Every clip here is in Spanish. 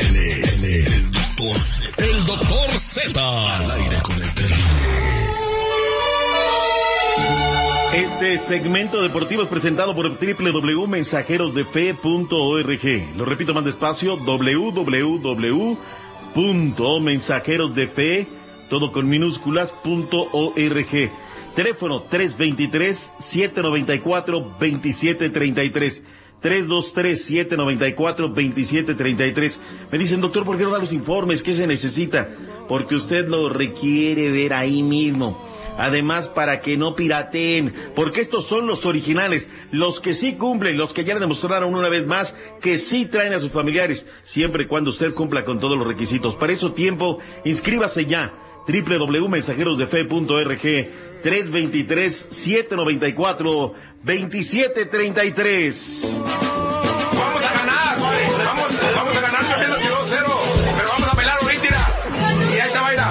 Él es, él es doctor Z. El doctor Z. Al aire con el terrible. Este segmento deportivo es presentado por www.mensajerosdefe.org. Lo repito más despacio, www.mensajerosdefe, todo con minúsculas.org. Teléfono 323-794-2733. 323-794-2733. Me dicen, doctor, ¿por qué no da los informes? ¿Qué se necesita? Porque usted lo requiere ver ahí mismo. Además, para que no pirateen, porque estos son los originales, los que sí cumplen, los que ya le demostraron una vez más que sí traen a sus familiares, siempre y cuando usted cumpla con todos los requisitos. Para eso tiempo, inscríbase ya www.mensajerosdefe.org 323-794-2733. Vamos a ganar, vamos, vamos a ganar perdiendo 2-0, pero vamos a pelar ahorita. Y ahí está baila.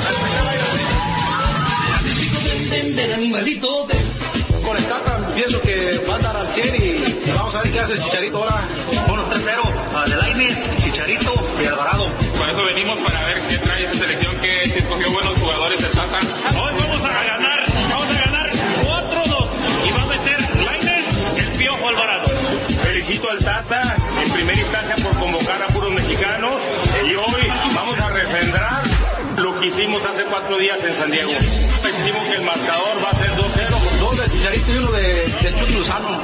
Con el Tata pienso que va a dar al 100 y vamos a ver qué hace el Chicharito ahora. Bueno, 3-0 a Delaines, Chicharito y Alvarado. Por eso venimos para ver qué escogió buenos jugadores el Tata. Hoy vamos a ganar, vamos a ganar 4-2 y va a meter Laines el Piojo Alvarado. Felicito al Tata en primera instancia por convocar a puros mexicanos y hoy vamos a refrendar lo que hicimos hace cuatro días en San Diego. Decimos que el marcador va a ser 2-0. Dos del Chicharito y uno de, del Lozano.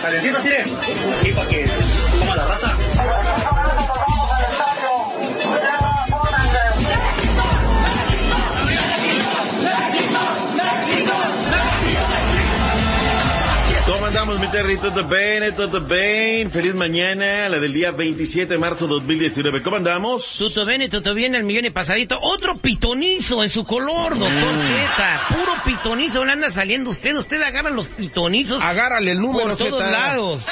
Calentitas, ¿sí? Y para que la raza. Terry? ¿Todo bien? ¿Todo bien? Feliz mañana, la del día 27 de marzo 2019. ¿Cómo andamos? Tutto bene, tutto bien, el millón y pasadito. Otro pitonizo en su color, doctor Z. Puro pitonizo le anda saliendo usted. Usted agarra los pitonizos Agárrale el número, por todos Zeta. lados.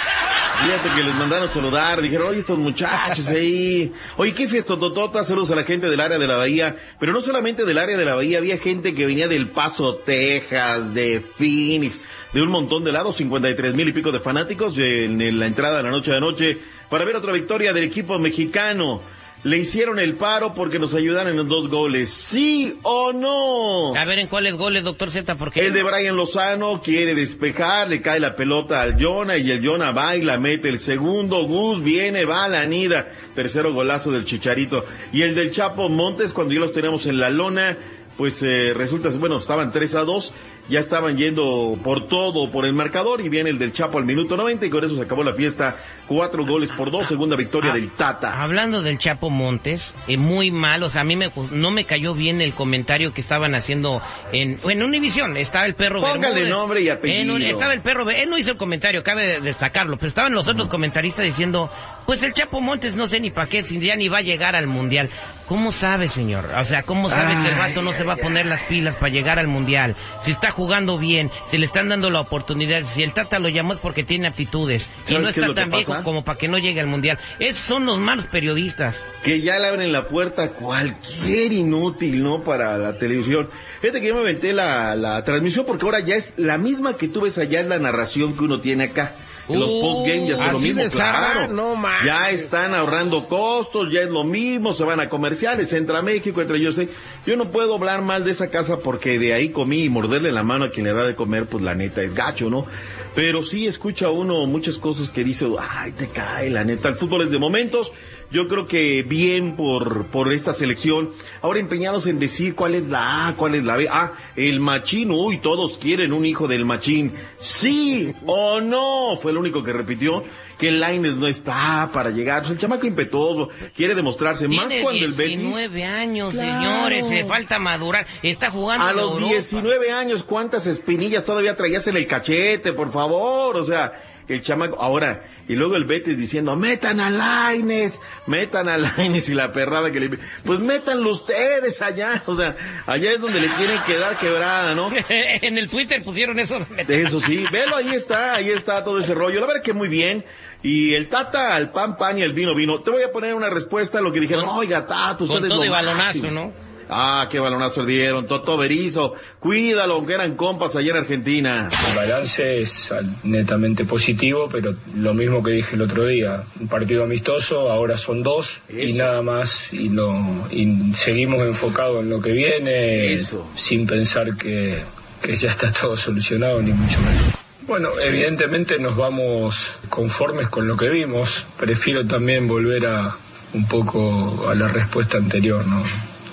Fíjate que les mandaron saludar, dijeron, oye, estos muchachos ahí. Oye, qué fiesta totota, saludos a la gente del área de la Bahía. Pero no solamente del área de la Bahía, había gente que venía del Paso, Texas, de Phoenix, de un montón de lados, 53 mil y pico de fanáticos en la entrada de la noche de anoche para ver otra victoria del equipo mexicano. Le hicieron el paro porque nos ayudaron en los dos goles. ¿Sí o no? A ver, ¿en cuáles goles, doctor Z? Porque El de Brian Lozano quiere despejar, le cae la pelota al Jonah y el Jonah va y la mete. El segundo, Gus viene, va a la anida. Tercero golazo del Chicharito. Y el del Chapo Montes, cuando ya los teníamos en la lona, pues eh, resulta, bueno, estaban 3 a 2, ya estaban yendo por todo, por el marcador, y viene el del Chapo al minuto 90, y con eso se acabó la fiesta. Cuatro goles por dos, segunda victoria Ah, del Tata. Hablando del Chapo Montes, eh, muy mal, o sea, a mí me, no me cayó bien el comentario que estaban haciendo en, en Univisión. Estaba el perro Póngale Bermúdez. nombre y apellido. En estaba el perro, él no hizo el comentario, cabe de- destacarlo, pero estaban los otros comentaristas diciendo, pues el Chapo Montes no sé ni para qué, si ya ni va a llegar al Mundial. ¿Cómo sabe, señor? O sea, ¿cómo sabe que el vato no se va a poner las pilas para llegar al Mundial? Si está jugando bien, si le están dando la oportunidad, si el Tata lo llamó es porque tiene aptitudes y ¿Sabes no es está tan viejo pasa? como para que no llegue al Mundial. Esos son los malos periodistas. que ya le abren la puerta a cualquier inútil, ¿no? Para la televisión. Fíjate que yo me aventé la, la transmisión porque ahora ya es la misma que tú ves allá, es la narración que uno tiene acá. En los Uh, postgame ya es lo mismo, claro. no manches. Ya están ahorrando costos, ya es lo mismo, se van a comerciales, entra México, entra yo sé. Yo no puedo hablar mal de esa casa porque de ahí comí y morderle la mano a quien le da de comer, pues la neta es gacho, ¿no? Pero sí escucha uno muchas cosas que dice, ay, te cae, la neta. El fútbol es de momentos. Yo creo que bien por, por esta selección. Ahora empeñados en decir cuál es la A, cuál es la B. Ah, el machín, uy, todos quieren un hijo del machín. Sí o no, fue el único que repitió que Laines no está para llegar. Pues el chamaco impetuoso quiere demostrarse más cuando el Betis. 19 años, Claro. señores, le falta madurar. Está jugando A los Europa. 19 años, ¿cuántas espinillas todavía traías en el cachete, por favor? O sea, el chamaco. Ahora, y luego el Betis diciendo, metan a Laines, metan a Laines y la perrada que le... Pues métanlo ustedes allá, o sea, allá es donde le tienen que dar quebrada, ¿no? en el Twitter pusieron eso. Eso sí, velo, ahí está, ahí está todo ese rollo. La verdad que muy bien. Y el Tata al pan pan y el vino vino. Te voy a poner una respuesta a lo que dijeron. Oiga, Tata, ustedes Con todo lo y balonazo, máximo". ¿no? Ah, qué balonazo le dieron. Toto Berizo, cuídalo, aunque eran compas allá en Argentina. El balance es netamente positivo, pero lo mismo que dije el otro día, un partido amistoso, ahora son dos y nada más, y, no, y seguimos enfocados en lo que viene, Eso. sin pensar que, que ya está todo solucionado, ni mucho menos. Bueno, evidentemente nos vamos conformes con lo que vimos, prefiero también volver a un poco a la respuesta anterior, ¿no?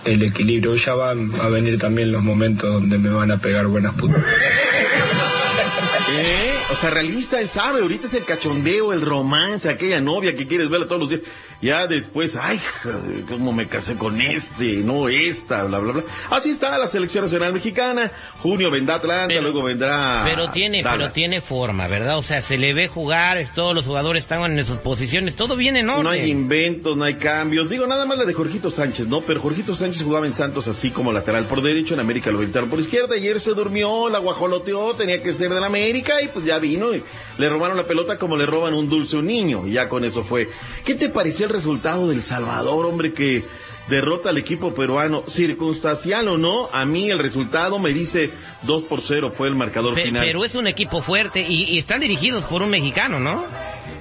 El equilibrio, ya van a venir también los momentos donde me van a pegar buenas putas. O sea, realista, él sabe, ahorita es el cachondeo, el romance, aquella novia que quieres verla todos los días. Ya después, ay, joder, cómo me casé con este, no esta, bla, bla, bla. Así está la selección nacional mexicana. Junio vendrá Atlanta, Pero- luego vendrá. Pero tiene, pero tiene forma, ¿verdad? O sea, se le ve jugar, es- todos los jugadores están en sus posiciones, todo viene en orden. No hay inventos, no hay cambios. Digo, nada más la de Jorgito Sánchez, ¿no? Pero Jorgito Sánchez jugaba en Santos así como lateral por derecho, en América lo aventaron por izquierda. Ayer se durmió, la guajoloteó, tenía que ser del América y pues ya vino y le robaron la pelota como le roban un dulce a un niño. Y ya con eso fue. ¿Qué te pareció el resultado del Salvador, hombre, que derrota al equipo peruano? Circunstancial o no, a mí el resultado me dice 2 por 0 fue el marcador Pe- final. pero es un equipo fuerte y, y están dirigidos por un mexicano, ¿no?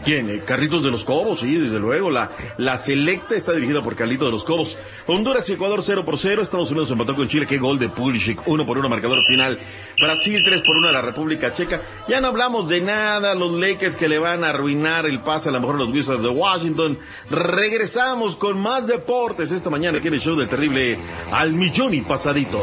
¿Quién? Eh, Carlitos de los Cobos, sí, desde luego. La, la selecta está dirigida por Carlitos de los Cobos. Honduras y Ecuador 0 por 0. Estados Unidos empató con Chile. Qué gol de Pulisic. 1 por 1 marcador final. Brasil 3 por 1 a la República Checa. Ya no hablamos de nada. Los Lakers que le van a arruinar el pase a lo mejor los Wizards de Washington. Regresamos con más deportes esta mañana aquí en el show del terrible al millón y pasadito.